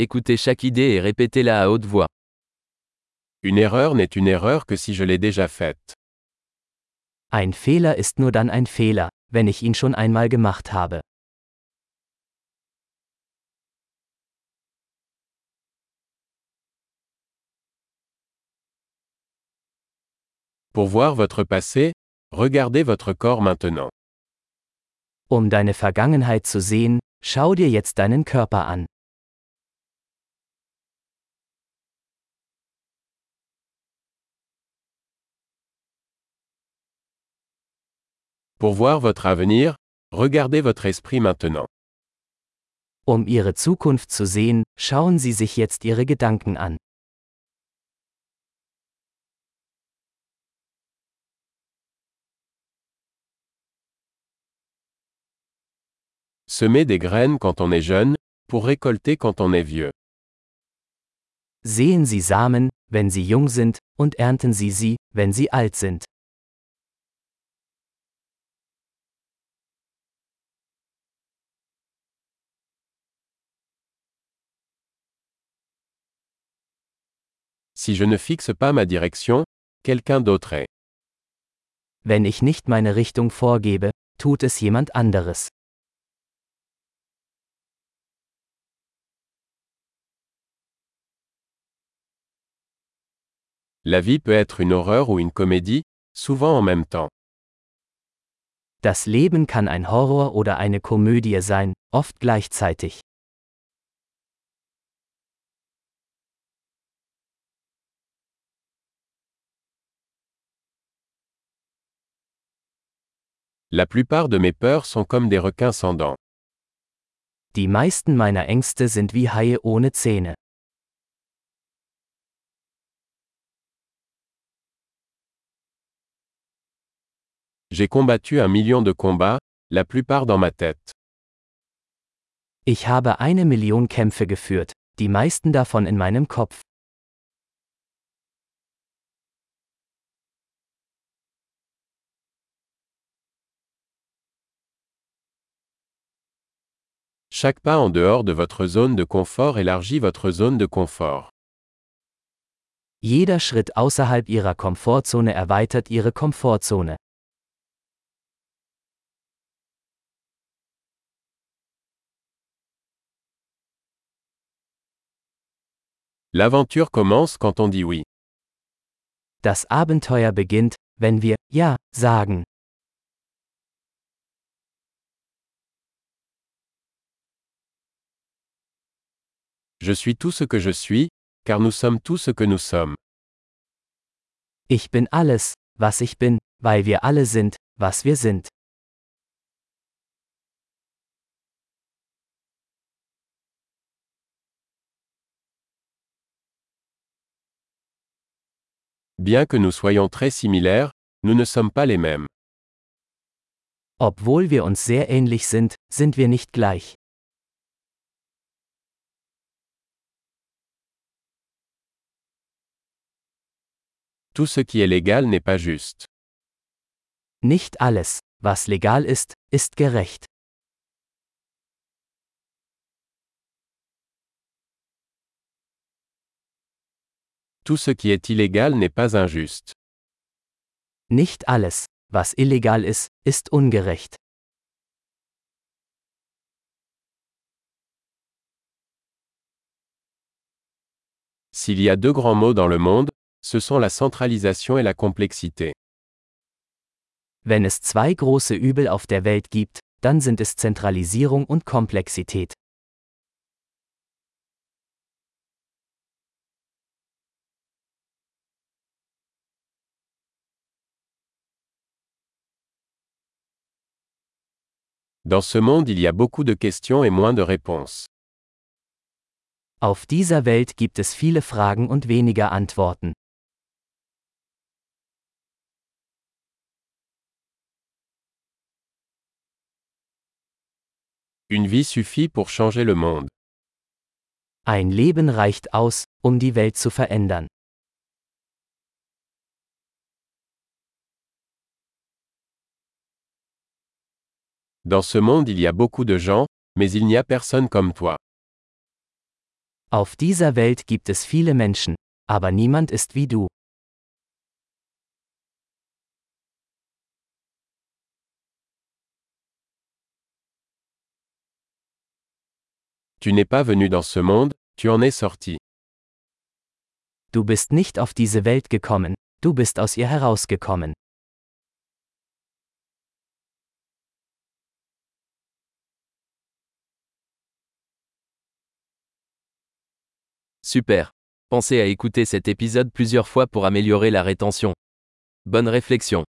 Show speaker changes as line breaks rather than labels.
Écoutez chaque idée et répétez-la à haute voix.
Une erreur n'est une erreur que si je l'ai déjà faite.
Ein Fehler ist nur dann ein Fehler, wenn ich ihn schon einmal gemacht habe.
Pour voir votre passé, regardez votre corps maintenant.
Um deine Vergangenheit zu sehen, schau dir jetzt deinen Körper an.
Pour voir votre avenir, regardez votre esprit maintenant.
Um ihre Zukunft zu sehen, schauen Sie sich jetzt Ihre Gedanken an.
Semer des graines quand on est jeune, pour récolter quand on est vieux.
Sehen Sie Samen, wenn sie jung sind, und ernten Sie sie, wenn sie alt sind.
Si je ne fixe pas ma direction, quelqu'un d'autre est.
Wenn ich nicht meine Richtung vorgebe, tut es jemand anderes.
La vie peut être une horreur ou une comédie, souvent en même temps.
Das Leben kann ein Horror oder eine Komödie sein, oft gleichzeitig.
La plupart de mes peurs sont comme des requins sans dents.
Die meisten meiner Ängste sind wie Haie ohne Zähne.
J'ai combattu un million de combats, la plupart dans ma tête.
Ich habe eine Million Kämpfe geführt, die meisten davon in meinem Kopf.
Chaque pas en dehors de votre zone de confort élargit votre zone de confort.
Jeder Schritt außerhalb Ihrer Komfortzone erweitert Ihre Komfortzone.
L'aventure commence quand on dit oui.
Das Abenteuer beginnt, wenn wir Ja sagen.
Je suis tout ce que je suis, car nous sommes tout ce que nous sommes.
Ich bin alles, was ich bin, weil wir alle sind, was wir sind.
Bien que nous soyons très similaires, nous ne sommes pas les mêmes.
Obwohl wir uns sehr ähnlich sind, sind wir nicht gleich.
Tout ce qui est légal n'est pas juste.
Nicht alles, was legal ist, ist gerecht.
Tout ce qui est illégal n'est pas injuste.
Nicht alles, was illegal ist, ist ungerecht.
S'il y a deux grands mots dans le monde, ce sont la centralisation et la complexité.
Wenn es zwei große Übel auf der Welt gibt, dann sind es Zentralisierung und Komplexität.
Dans ce monde il y a beaucoup de questions et moins de réponses.
Auf dieser Welt gibt es viele Fragen und weniger Antworten.
Une vie suffit pour changer le monde.
Ein Leben reicht aus, um die Welt zu verändern.
Dans ce monde il y a beaucoup de gens, mais il n'y a personne comme toi.
Auf dieser Welt gibt es viele Menschen, aber niemand ist wie du.
Tu n'es pas venu dans ce monde, tu en es sorti.
Du bist nicht auf diese Welt gekommen, du bist aus ihr herausgekommen.
Super. Pensez à écouter cet épisode plusieurs fois pour améliorer la rétention. Bonne réflexion.